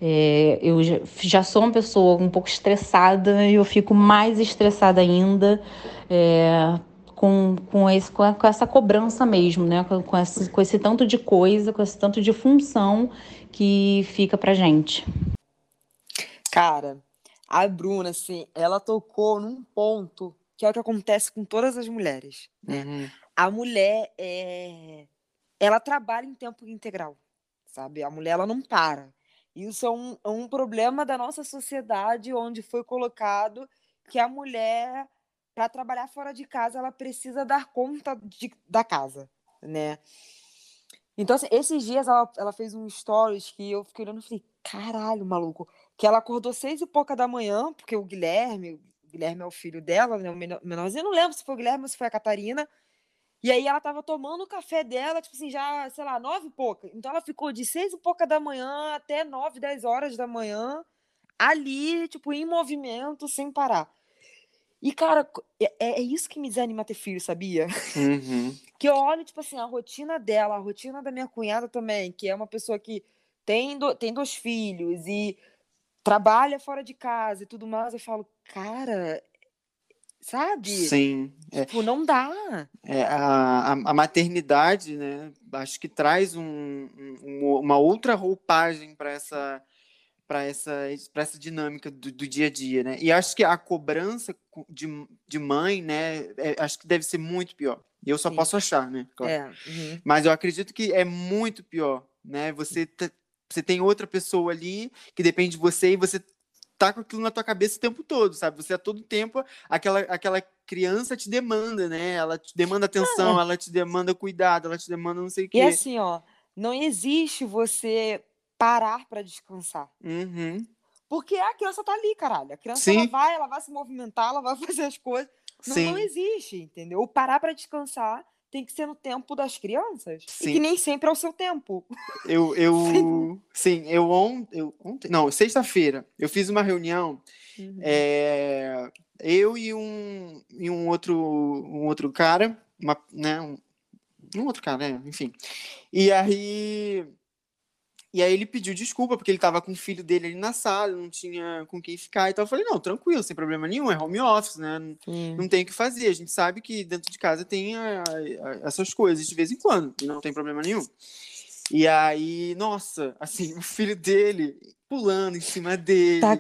É, eu já, sou uma pessoa um pouco estressada e eu fico mais estressada ainda. É, com, com, esse, com, a- com essa cobrança mesmo, né? Com, com, esse, com esse tanto de coisa, com esse tanto de função que fica pra gente. Cara, a Bruna, assim, ela tocou num ponto que é o que acontece com todas as mulheres. Uhum. A mulher é. Ela trabalha em tempo integral, sabe? A mulher ela não para. Isso é um, é um problema da nossa sociedade, onde foi colocado que a mulher, para trabalhar fora de casa, ela precisa dar conta de- da casa, né? Então, assim, esses dias ela, ela fez um stories que eu fiquei olhando e falei, caralho, maluco. Que ela acordou seis e pouca da manhã, porque o Guilherme, o Guilherme é o filho dela, né? O menor- menorzinho, não lembro se foi o Guilherme ou se foi a Catarina. E aí ela tava tomando o café dela, tipo assim, já, sei lá, nove e pouca. Então ela ficou de seis e pouca da manhã até nove, dez horas da manhã, ali, tipo, em movimento, sem parar. E, cara, co- é, é isso que me desanima ter filho, sabia? Uhum. que eu olho, tipo assim, a rotina dela, a rotina da minha cunhada também, que é uma pessoa que tem, do- tem dois filhos e trabalha fora de casa e tudo mais, eu falo, cara, sabe? Sim. É, Tipo, não dá. é, a, a, maternidade, né? Acho que traz um, um- uma outra roupagem para essa para essa, pra essa dinâmica do, do dia a dia, né? E acho que a cobrança co- de, de mãe, né? é- acho que deve ser muito pior. E eu só Sim. posso achar, né? Claro. É, uhum. Mas eu acredito que é muito pior, né? Você, você tem outra pessoa ali que depende de você e você tá com aquilo na tua cabeça o tempo todo, sabe? Você a todo tempo aquela aquela criança te demanda, né? Ela te demanda atenção, ela te demanda cuidado, ela te demanda não sei o E quê. assim, ó, não existe você parar pra descansar. Uhum. Porque a criança tá ali, caralho. A criança Sim. ela vai, ela vai se movimentar, ela vai fazer as coisas. Não, não existe, entendeu? O parar pra descansar tem que ser no tempo das crianças. E Sim. que nem sempre é o seu tempo. Eu, eu, sim, eu, on, eu ontem, não, sexta-feira, eu fiz uma reunião, Uhum. é, eu e um, e um outro, um outro cara, uma, né, um, um outro cara, né, enfim. E aí, e aí ele pediu desculpa porque ele tava com o filho dele ali na sala, não tinha com quem ficar, então eu falei, não, tranquilo, sem problema nenhum, é home office, né, Sim. não tem o que fazer. A gente sabe que dentro de casa tem a- a- essas coisas de vez em quando, e não tem problema nenhum. E aí, nossa, assim, o filho dele pulando em cima dele, Tá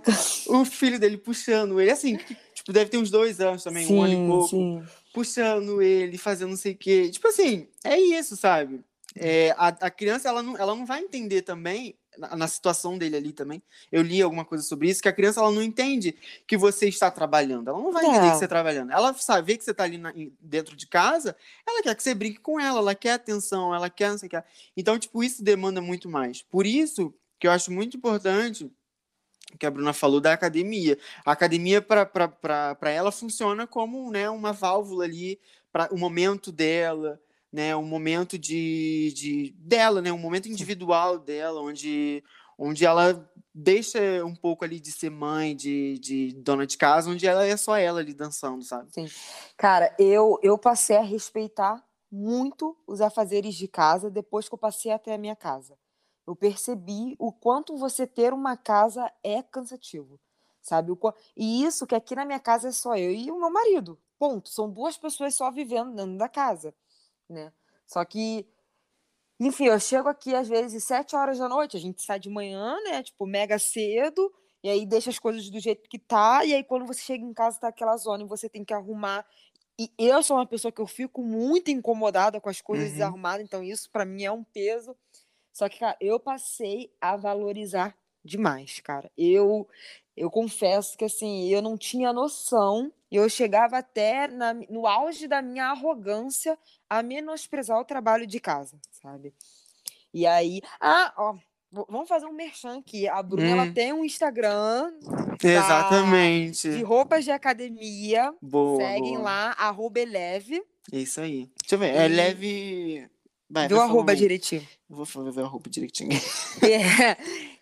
o filho dele puxando ele, assim, que, tipo, deve ter uns dois anos também, um ano e Sim, pouco, sim. puxando ele, fazendo não sei o quê. Tipo assim, é isso, sabe? É, a, a criança, ela não, ela não vai entender também, na, na situação dele ali também, eu li alguma coisa sobre isso, que a criança, ela não entende que você está trabalhando. Ela não vai entender que você está trabalhando. Ela sabe que você está ali na- dentro de casa, ela quer que você brinque com ela, ela quer atenção, ela quer não sei o que. Então, tipo, isso demanda muito mais. Por isso que eu acho muito importante que a Bruna falou da academia. A academia, para ela, funciona como né, uma válvula ali para o momento dela, né, um momento de, de dela, né, um momento individual dela, onde, onde ela deixa um pouco ali de ser mãe, de, de dona de casa, onde ela é só ela ali dançando, sabe? Cara, eu, eu passei a respeitar muito os afazeres de casa depois que eu passei até a minha casa. Eu percebi o quanto você ter uma casa é cansativo, sabe? E isso que aqui na minha casa é só eu e o meu marido. Ponto. São duas pessoas só vivendo dentro da casa, né? Só que, enfim, eu chego aqui às vezes sete horas da noite, a gente sai de manhã, né? Tipo, mega cedo, e aí deixa as coisas do jeito que tá, e aí quando você chega em casa tá aquela zona e você tem que arrumar. E eu sou uma pessoa que eu fico muito incomodada com as coisas Uhum. desarrumadas, então isso pra mim é um peso. Só que, cara, eu passei a valorizar demais, cara. Eu eu confesso que assim, eu não tinha noção, eu chegava até na- no auge da minha arrogância a menosprezar o trabalho de casa, sabe? E aí, ah, ó, vamos fazer um merchan aqui. A Bruna, ela Hum. tem um Instagram Exatamente. de roupas de academia. Boa, Seguem boa. lá, arroba eleve. É isso aí. Deixa eu ver. É E- leve. Vai, Viu falando aí. direitinho. Eu Vou ver o arroba direitinho. É,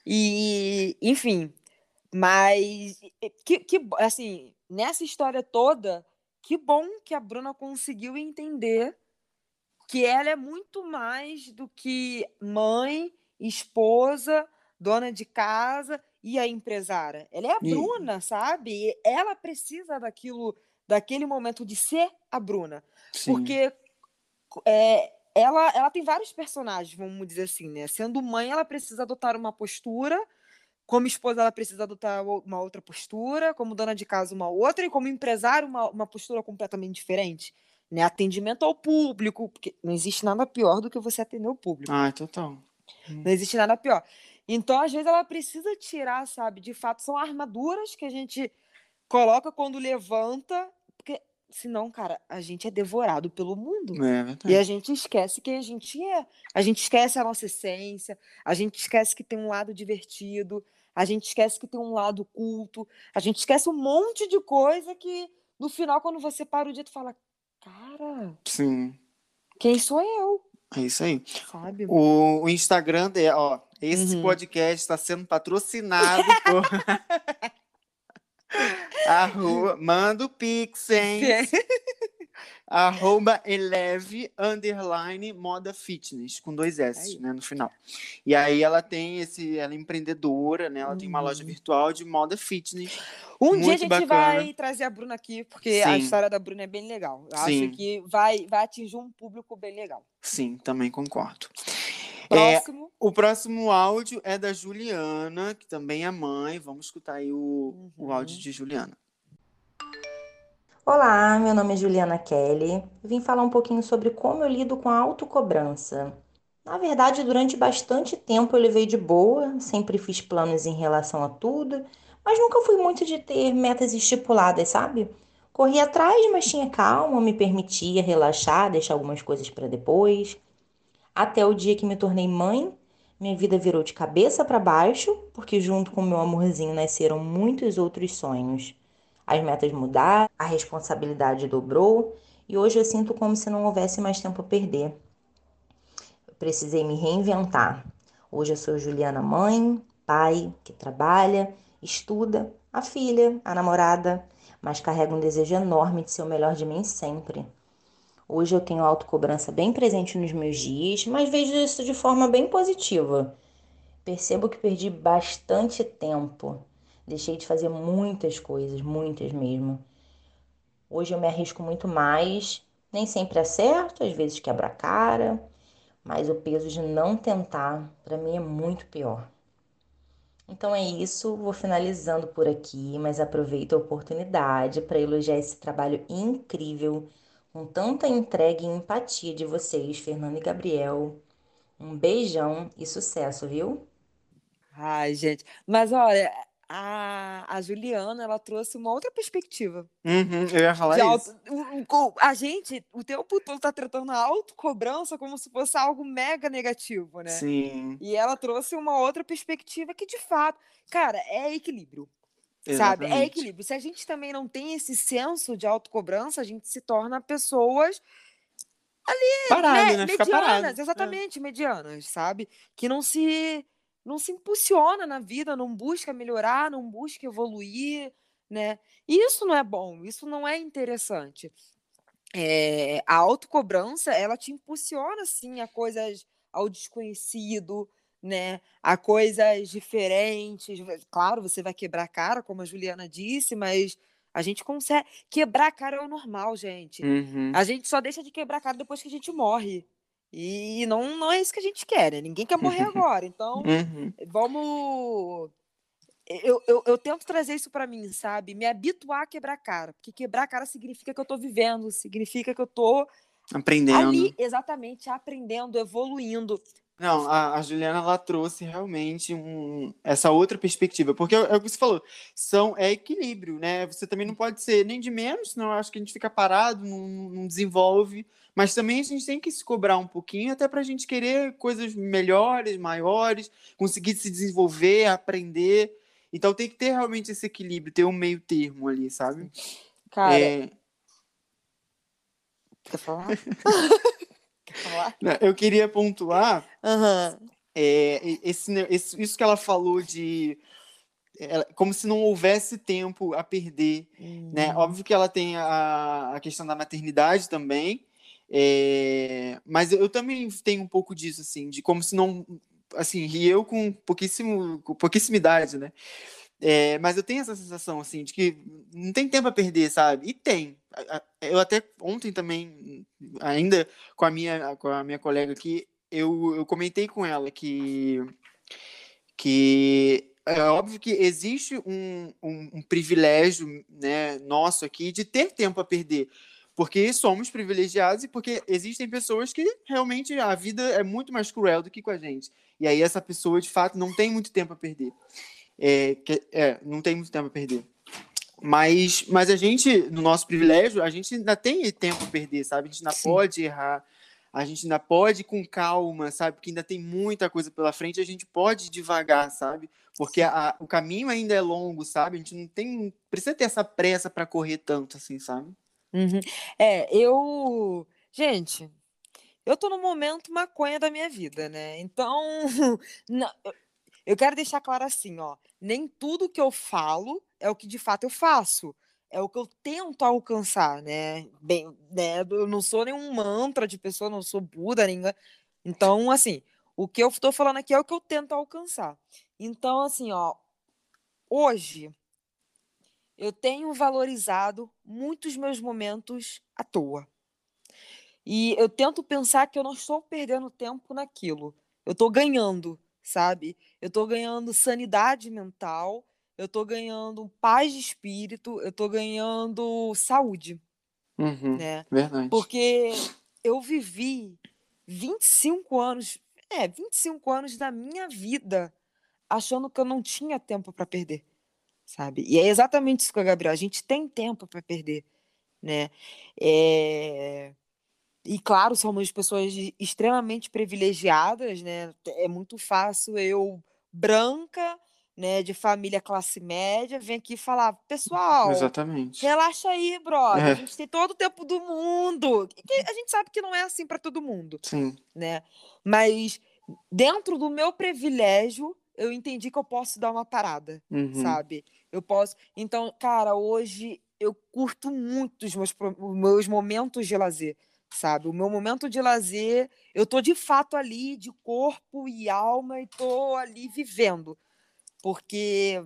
e, enfim, mas e- que, que, assim, nessa história toda, que bom que a Bruna conseguiu entender que ela é muito mais do que mãe, esposa, dona de casa e a empresária. Ela é a E- Bruna, sabe? E ela precisa daquilo, daquele momento de ser a Bruna. Sim. Porque é, ela, ela tem vários personagens, vamos dizer assim, né? Sendo mãe, ela precisa adotar uma postura. Como esposa, ela precisa adotar uma outra postura. Como dona de casa, uma outra. E como empresário, uma, uma postura completamente diferente. Né? Atendimento ao público. Porque não existe nada pior do que você atender o público. Ah, total. Não existe nada pior. Então, às vezes, ela precisa tirar, sabe? De fato, são armaduras que a gente coloca quando levanta. Porque, senão, cara, a gente é devorado pelo mundo. É E a gente esquece quem a gente é. A gente esquece a nossa essência, a gente esquece que tem um lado divertido, a gente esquece que tem um lado culto, a gente esquece um monte de coisa que no final, quando você para o dia, tu fala, cara, Sim. quem sou eu? É isso aí. Sabe? O, o Instagram dela, ó. Esse Uhum. podcast está sendo patrocinado por. Arroba, manda o Pix, hein? Arroba eleve underline moda fitness, com dois S, Aí. né, no final. E aí ela tem esse, ela é empreendedora, né? Ela tem uma loja Uhum. virtual de moda fitness. Um dia a gente bacana. vai trazer a Bruna aqui, porque a Sim. história da Bruna é bem legal. Eu Sim. acho que vai, vai atingir um público bem legal. Sim, também concordo. É, Próximo. o próximo áudio é da Juliana, que também é mãe. Vamos escutar aí o, o Uhum. áudio de Juliana. Olá, meu nome é Juliana Kelly. Vim falar um pouquinho sobre como eu lido com a autocobrança. Na verdade, durante bastante tempo eu levei de boa, sempre fiz planos em relação a tudo, mas nunca fui muito de ter metas estipuladas, sabe? Corri atrás, mas tinha calma, me permitia relaxar, deixar algumas coisas para depois. Até o dia que me tornei mãe, minha vida virou de cabeça para baixo, porque junto com meu amorzinho nasceram muitos outros sonhos. As metas mudaram, a responsabilidade dobrou e hoje eu sinto como se não houvesse mais tempo a perder. Eu precisei me reinventar. Hoje eu sou Juliana mãe, pai, que trabalha, estuda, a filha, a namorada, mas carrega um desejo enorme de ser o melhor de mim sempre. Hoje eu tenho autocobrança bem presente nos meus dias, mas vejo isso de forma bem positiva. Percebo que perdi bastante tempo Deixei de fazer muitas coisas, muitas mesmo. Hoje eu me arrisco muito mais, nem sempre acerto, às vezes quebra a cara, mas o peso de não tentar, para mim, é muito pior. Então é isso, vou finalizando por aqui, mas aproveito a oportunidade para elogiar esse trabalho incrível, com tanta entrega e empatia de vocês, Fernando e Gabriel. Um beijão e sucesso, viu? Ai, gente. Mas olha, a, a Juliana, ela trouxe uma outra perspectiva. Uhum, eu ia falar isso. Auto, a gente, o tempo todo tá tratando a autocobrança como se fosse algo mega negativo, né? Sim. E ela trouxe uma outra perspectiva que, de fato, cara, é equilíbrio. Exatamente. Sabe? É equilíbrio. Se a gente também não tem esse senso de autocobrança, a gente se torna pessoas ali, parado, né? medianas, exatamente, é. medianas, sabe? Que não se não se impulsiona na vida, não busca melhorar, não busca evoluir, né? Isso não é bom, isso não é interessante. É, a autocobrança, ela te impulsiona, sim, a coisas ao desconhecido, né? A coisas diferentes. Claro, você vai quebrar a cara, como a Juliana disse, mas a gente consegue. Quebrar a cara é o normal, gente. Uhum. A gente só deixa de quebrar a cara depois que a gente morre. E não, não é isso que a gente quer, né? Ninguém quer morrer agora. Então, uhum. vamos. Eu, eu, eu, tento trazer isso para mim, sabe? Me habituar a quebrar cara. Porque quebrar cara significa que eu tô vivendo, significa que eu tô aprendendo. Ali, exatamente, aprendendo, evoluindo. Não, a, a, Juliana ela trouxe realmente um, essa outra perspectiva, porque é, é, o que você falou, são é equilíbrio, né? Você também não pode ser nem de menos, senão eu acho que a gente fica parado, não, não desenvolve. Mas também a gente tem que se cobrar um pouquinho, até para a gente querer coisas melhores, maiores, conseguir se desenvolver, aprender. Então tem que ter realmente esse equilíbrio, ter um meio termo ali, sabe? Cara. É... Quer falar? Não, eu queria pontuar uhum. é, esse, esse, isso que ela falou de como se não houvesse tempo a perder, uhum. né? Óbvio que ela tem a, a questão da maternidade também, é, mas eu também tenho um pouco disso, assim, de como se não. Assim, e eu com pouquíssimo, com pouquíssima idade, né? É, mas eu tenho essa sensação, assim, de que não tem tempo a perder, sabe? E tem. Eu até ontem também, ainda com a minha, com a minha colega aqui, eu, eu comentei com ela que, que é óbvio que existe um, um, um privilégio né, nosso aqui de ter tempo a perder porque somos privilegiados e porque existem pessoas que realmente a vida é muito mais cruel do que com a gente. E aí essa pessoa, de fato, não tem muito tempo a perder. É, é não tem muito tempo a perder. Mas, mas a gente, no nosso privilégio, a gente ainda tem tempo a perder, sabe? A gente ainda Sim. pode errar, a gente ainda pode ir com calma, sabe? Porque ainda tem muita coisa pela frente, a gente pode ir devagar, sabe? Porque a, o caminho ainda é longo, sabe? A gente não tem, precisa ter essa pressa para correr tanto assim, sabe? Uhum. É, eu. Gente, eu tô no momento maconha da minha vida, né? Então, não, eu quero deixar claro assim, ó. Nem tudo que eu falo é o que de fato eu faço. É o que eu tento alcançar, né? Bem, né? Eu não sou nenhum mantra de pessoa, não sou Buda, nem. Então, assim, o que eu estou falando aqui é o que eu tento alcançar. Então, assim, ó, hoje eu tenho valorizado muitos meus momentos à toa. E eu tento pensar que eu não estou perdendo tempo naquilo. Eu estou ganhando, sabe? Eu estou ganhando sanidade mental, eu estou ganhando paz de espírito, eu estou ganhando saúde. Uhum, né? Verdade. Porque eu vivi 25 anos, é, 25 anos da minha vida achando que eu não tinha tempo para perder sabe? E é exatamente isso que a Gabriel, a gente tem tempo para perder. né? É... E claro, somos pessoas extremamente privilegiadas, né? É muito fácil eu, branca, né, de família classe média, vir aqui falar, pessoal, Exatamente. relaxa aí, brother, É. a gente tem todo o tempo do mundo. A gente sabe que não é assim para todo mundo, Sim. né? Mas dentro do meu privilégio, eu entendi que eu posso dar uma parada, Uhum. sabe? Eu posso. Então, cara, hoje eu curto muito os meus, os meus momentos de lazer, sabe? O meu momento de lazer, eu tô de fato ali, de corpo e alma, e tô ali vivendo. Porque,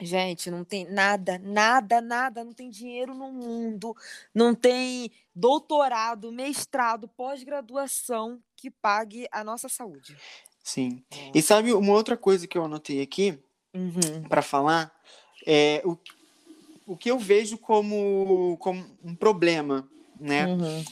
gente, não tem nada, nada, nada, não tem dinheiro no mundo, não tem doutorado, mestrado, pós-graduação que pague a nossa saúde. Sim. E sabe uma outra coisa que eu anotei aqui Uhum. para falar? É o, o que eu vejo como, como um problema, né? Uhum.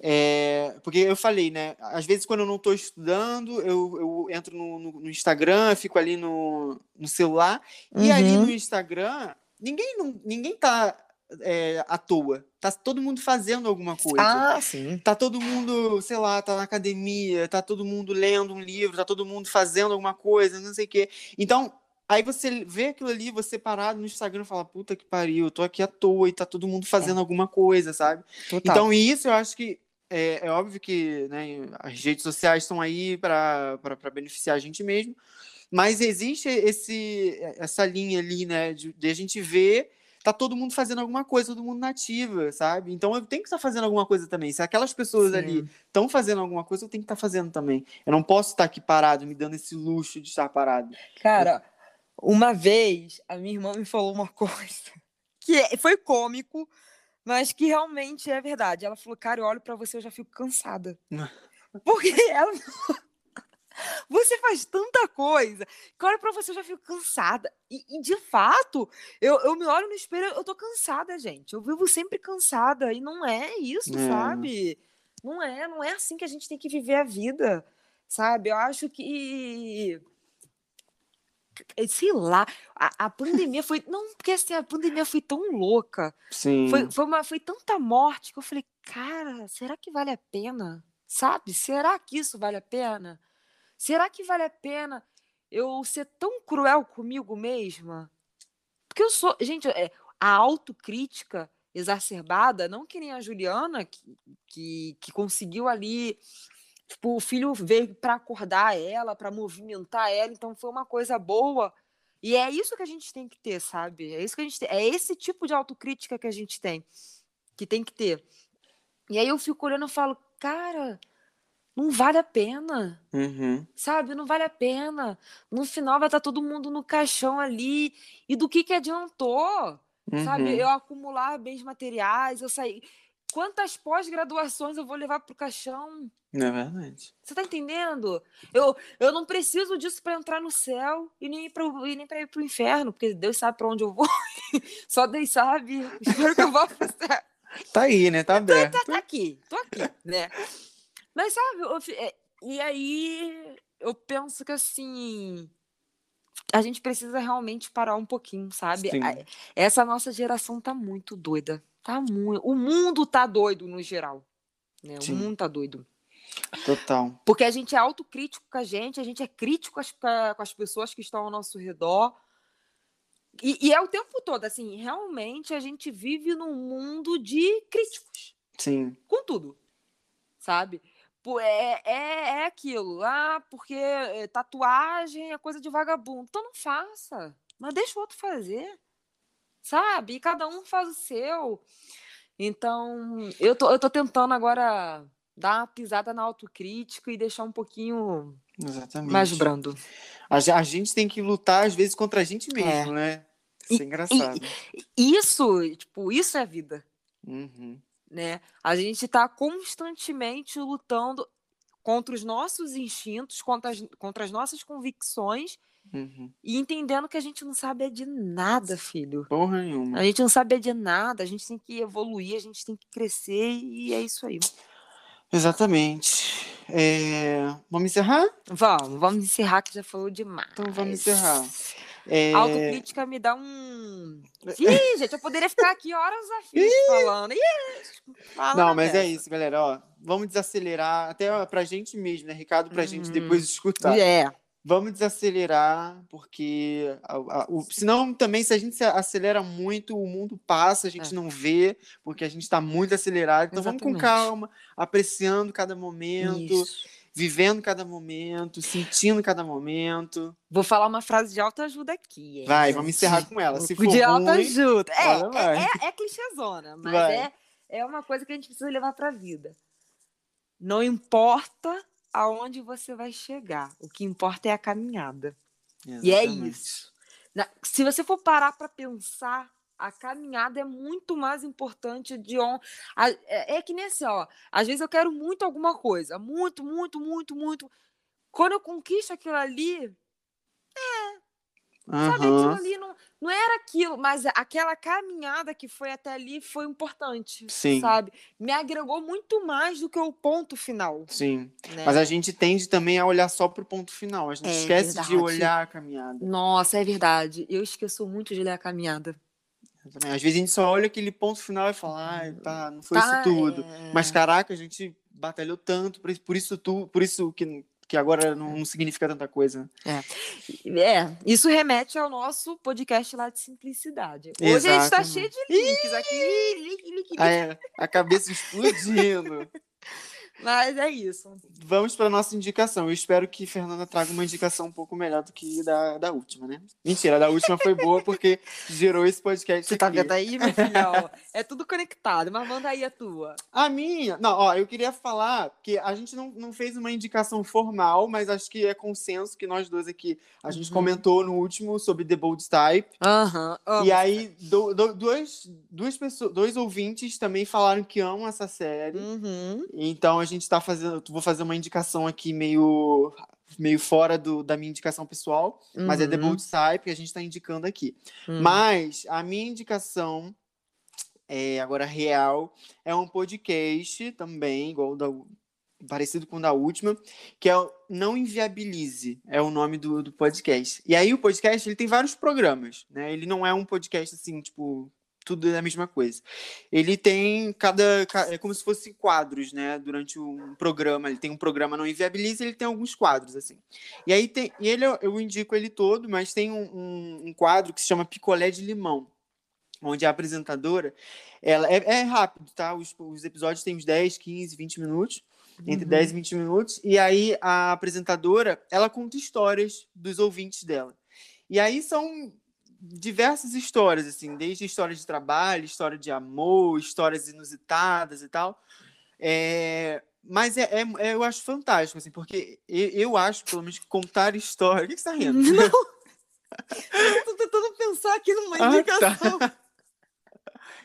É, porque eu falei, né? Às vezes, quando eu não estou estudando, eu, eu entro no, no- no Instagram, fico ali no, no celular. E ali Uhum. no Instagram, ninguém, não, ninguém tá é, à toa. Tá todo mundo fazendo alguma coisa. Ah, sim. Tá todo mundo, sei lá, tá na academia, tá todo mundo lendo um livro, tá todo mundo fazendo alguma coisa, não sei o quê. Então, aí você vê aquilo ali, você parado no Instagram e fala, puta que pariu, eu tô aqui à toa e tá todo mundo fazendo alguma coisa, sabe? Total. Então, isso eu acho que é, é óbvio que né, as redes sociais estão aí para beneficiar a gente mesmo, mas existe esse, essa linha ali, né, de, de a gente ver, tá todo mundo fazendo alguma coisa, todo mundo nativa, sabe? Então eu tenho que estar fazendo alguma coisa também. Se aquelas pessoas ali Sim. estão fazendo alguma coisa, eu tenho que estar fazendo também. Eu não posso estar aqui parado, me dando esse luxo de estar parado. Cara, uma vez a minha irmã me falou uma coisa que é- foi cômico, mas que realmente é verdade. Ela falou, cara, eu olho pra você, eu já fico cansada. Porque ela. Você faz tanta coisa que eu olho pra você, eu já fico cansada. E, e, de fato, eu, eu me olho no espelho, eu tô cansada, gente. Eu vivo sempre cansada. E não é isso, É. sabe? Não é, não é assim que a gente tem que viver a vida, sabe? Eu acho que sei lá, a, a pandemia foi. Não, porque assim, a pandemia foi tão louca. Sim. Foi, foi, uma, foi tanta morte que eu falei, cara, será que vale a pena? Sabe? Será que isso vale a pena? Será que vale a pena eu ser tão cruel comigo mesma? Porque eu sou. Gente, é, a autocrítica exacerbada, não que nem a Juliana, que, que, que conseguiu ali. Tipo, o filho veio para acordar ela, para movimentar ela, então foi uma coisa boa. E é isso que a gente tem que ter, sabe? É isso que a gente tem, é esse tipo de autocrítica que a gente tem, que tem que ter. E aí eu fico olhando e falo, cara, não vale a pena, Uhum. sabe? Não vale a pena. No final vai estar todo mundo no caixão ali. E do que que adiantou? Sabe? Uhum. Eu acumular bens materiais, eu sair. Quantas pós-graduações eu vou levar pro caixão? Não é verdade. Você tá entendendo? Eu, eu não preciso disso para entrar no céu e nem para nem para ir pro inferno, porque Deus sabe para onde eu vou. Só Deus sabe. Espero que eu vá pro céu. Tá aí, né? Tá aberto. Tá, tá aqui, tô aqui, né? Mas sabe, eu é, e aí eu penso que assim a gente precisa realmente parar um pouquinho, sabe? Sim. Essa nossa geração tá muito doida. Tá muito. O mundo tá doido no geral. Né? O mundo tá doido. Total. Porque a gente é autocrítico com a gente, a gente é crítico com as, com as pessoas que estão ao nosso redor. E, e é o tempo todo, assim, realmente a gente vive num mundo de críticos, Sim. com tudo, sabe? É, é, é aquilo, ah, porque é, tatuagem é coisa de vagabundo. Então não faça, mas deixa o outro fazer, sabe? E cada um faz o seu. Então, eu tô, eu tô tentando agora dar uma pisada na autocrítica e deixar um pouquinho Exatamente. mais brando. A, a gente tem que lutar, às vezes, contra a gente mesmo, né? Isso é E- engraçado. Isso, tipo, isso é vida, Uhum. né? A gente tá constantemente lutando contra os nossos instintos, contra as, contra as nossas convicções Uhum. e entendendo que a gente não sabe é de nada, filho. Porra nenhuma. A gente não sabe é de nada, a gente tem que evoluir, a gente tem que crescer e é isso aí. Exatamente. É, Vamos encerrar? Vamos, vamos encerrar que já falou demais. Então vamos encerrar. É... Autocrítica me dá um. Ih, gente, eu poderia ficar aqui horas a fio falando. Ih, fala Não, mas é dessa. isso, galera. Ó, vamos desacelerar, até pra gente mesmo, né? Recado pra gente Uhum. depois escutar. É. Vamos desacelerar, porque a- a- o, senão também, se a gente acelera muito, o mundo passa, a gente É. não vê, porque a gente está muito acelerado. Então vamos com Exatamente. calma, apreciando cada momento, Isso. vivendo cada momento, sentindo cada momento. Vou falar uma frase de autoajuda aqui. hein, Vai, vamos encerrar com ela. Se for de ruim, autoajuda. É, é, é, é clichêzona, mas Vai. é, é uma coisa que a gente precisa levar pra vida. Não importa aonde você vai chegar, o que importa é a caminhada. E é Exatamente. isso. Se você for parar para pensar, a caminhada é muito mais importante de onde. É, é que nem assim, ó. Às vezes eu quero muito alguma coisa. Muito, muito, muito, muito. Quando eu conquisto aquilo ali, sabe, aquilo ali não, não era aquilo, mas aquela caminhada que foi até ali foi importante. Sim. Sabe? Me agregou muito mais do que o ponto final. Sim. né? Mas a gente tende também a olhar só pro ponto final. A gente É esquece de verdade. olhar a caminhada. Nossa, é verdade. Eu esqueço muito de ler a caminhada. Também. Às vezes a gente só olha aquele ponto final e fala, ai, tá, não foi Tá, isso tudo. é. Mas caraca, a gente batalhou tanto, por isso, por isso tu, por isso que, que agora não, significa tanta coisa. É, isso remete ao nosso podcast lá de simplicidade. Hoje a gente tá Exatamente. cheio de links aqui. Ih, link, link, link. Ah, é, a cabeça explodindo. Mas é isso. Vamos para nossa indicação. Eu espero que Fernanda traga uma indicação um pouco melhor do que da, da última, né? Mentira, a da última foi boa porque gerou esse podcast Você tá aqui. vendo aí, meu filhão? É tudo conectado, mas manda aí a tua. A minha, não, ó, eu queria falar que a gente não, não fez uma indicação formal, mas acho que é consenso que nós dois aqui, a gente Uhum. comentou no último sobre The Bold Type, Aham. amo. e aí do, do- dois, duas pessoas, dois ouvintes também falaram que amam essa série, Uhum. então a gente tá fazendo, vou fazer uma indicação aqui meio meio fora do, da minha indicação pessoal, mas é The Uhum. Bold Type que a gente está indicando aqui. Uhum. Mas a minha indicação, é, agora real, é um podcast também, igual o da, parecido com o da última, que é o Não Inviabilize, é o nome do, do podcast. E aí o podcast, ele tem vários programas, né? Ele não é um podcast assim, tipo, tudo é a mesma coisa. Ele tem cada, ca- é como se fossem quadros, né? Durante um programa, ele tem um programa Não Inviabilize, ele tem alguns quadros, assim. E aí tem, e ele eu, eu indico ele todo, mas tem um, um, um quadro que se chama Picolé de Limão, onde a apresentadora, ela é, é rápido, tá? Os, os episódios têm uns 10, 15, 20 minutos, entre Uhum. 10 e 20 minutos, e aí a apresentadora, ela conta histórias dos ouvintes dela. E aí são diversas histórias, assim, desde histórias de trabalho, história de amor, histórias inusitadas e tal. É, mas é, é- é- eu acho fantástico, assim, porque eu, eu acho, pelo menos, contar história. O que que você tá rindo? Eu tô tentando pensar aqui numa Ah, tá. indicação.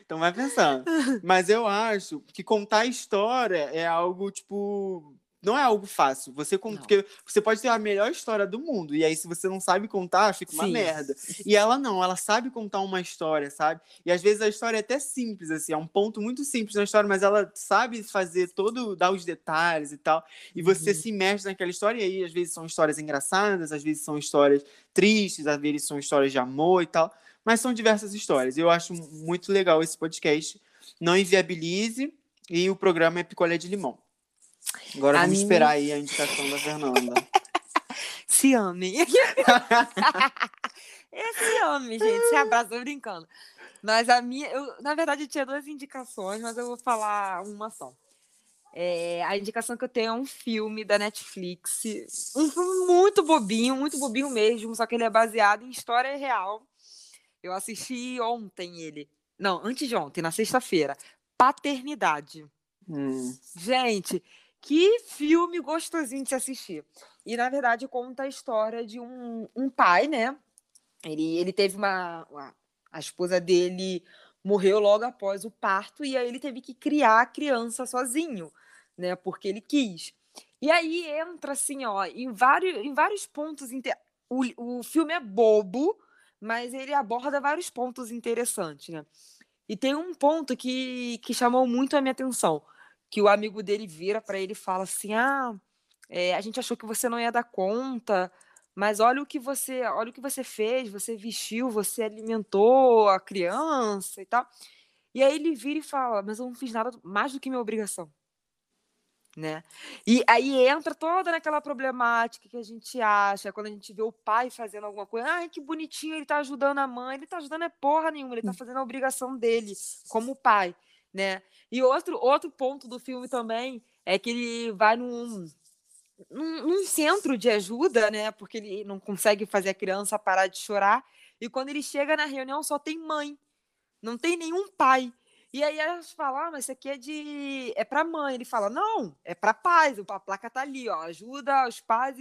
Então vai pensando. Mas eu acho que contar história é algo, tipo. Não é algo fácil. Você, porque você pode ter a melhor história do mundo. E aí, se você não sabe contar, fica uma Sim. merda. E ela não, ela sabe contar uma história, sabe? E às vezes a história é até simples, assim, é um ponto muito simples na história, mas ela sabe fazer todo, dar os detalhes e tal. E você Uhum. se mexe naquela história, e aí às vezes são histórias engraçadas, às vezes são histórias tristes, às vezes são histórias de amor e tal. Mas são diversas histórias. Eu acho muito legal esse podcast. Não inviabilize. E o programa é Picolé de Limão. Agora A vamos minha- esperar aí a indicação da Fernanda. Se amem. É, se amem, gente. Se abraçam brincando. Mas a minha, eu, na verdade, eu tinha duas indicações, mas eu vou falar uma só. É, a indicação que eu tenho é um filme da Netflix. Um filme muito bobinho, muito bobinho mesmo, só que ele é baseado em história real. Eu assisti ontem ele. Não, antes de ontem, na sexta-feira. Paternidade. Hum, Gente, que filme gostosinho de se assistir. E, na verdade, conta a história de um, um pai, né? Ele, ele teve uma, uma- A esposa dele morreu logo após o parto, e aí ele teve que criar a criança sozinho, né? Porque ele quis. E aí entra, assim, ó, em vários, em vários pontos. inte- O, o filme é bobo, mas ele aborda vários pontos interessantes, né? E tem um ponto que, que chamou muito a minha atenção que o amigo dele vira para ele e fala assim: Ah, é, a gente achou que você não ia dar conta, mas olha o que você, olha o que você fez, você vestiu, você alimentou a criança e tal. E aí ele vira e fala, mas eu não fiz nada mais do que minha obrigação. Né? E aí entra toda naquela problemática que a gente acha, quando a gente vê o pai fazendo alguma coisa, ai que bonitinho, ele tá ajudando a mãe, ele tá ajudando é porra nenhuma, ele tá fazendo a obrigação dele como pai, né? E outro outro ponto do filme também é que ele vai num num, num centro de ajuda, né? Porque ele não consegue fazer a criança parar de chorar. E quando ele chega na reunião, só tem mãe, não tem nenhum pai. E aí elas falam, ah, mas isso aqui é de. é para mãe. Ele fala, não, é para pais, a placa tá ali, ó, ajuda os pais.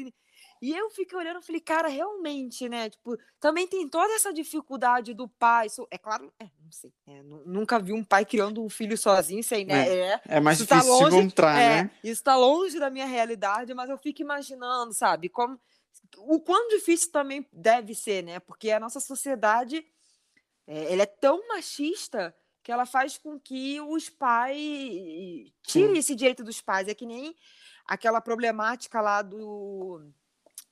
Eu fiquei olhando e falei, cara, realmente, né? Tipo, também tem toda essa dificuldade do pai. É claro, é, não sei. É, nunca vi um pai criando um filho sozinho, isso aí, né? É, é mais tá difícil tá longe, de encontrar, é, né? Isso tá longe da minha realidade, mas eu fico imaginando, sabe? Como, o quão difícil também deve ser, né? Porque a nossa sociedade é, ela é tão machista que ela faz com que os pais tirem esse direito dos pais. É que nem aquela problemática lá do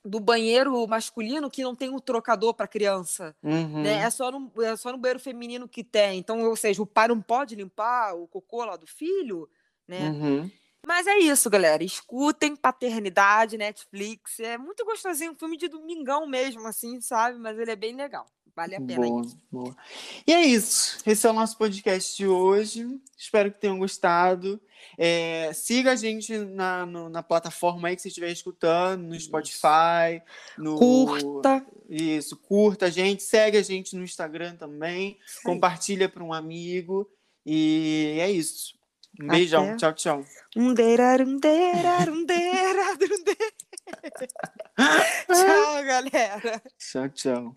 do banheiro masculino que não tem o um trocador para criança, uhum. né? É só, no, é só no banheiro feminino que tem. Então, ou seja, o pai não pode limpar o cocô lá do filho, né? Uhum. Mas é isso, galera. Escutem Paternidade, Netflix. É muito gostosinho, um filme de domingão mesmo, assim, sabe? Mas ele é bem legal. Vale a pena. Boa, boa. E é isso. Esse é o nosso podcast de hoje. Espero que tenham gostado. É, siga a gente na, no, na plataforma aí que você estiver escutando, no Spotify. No... Curta. Isso, curta a gente. Segue a gente no Instagram também. Sim. Compartilha para um amigo. E é isso. Um Até. beijão. Tchau, tchau. Um deirar, um deirar, um deirar, um deirar. tchau, galera. Tchau, tchau.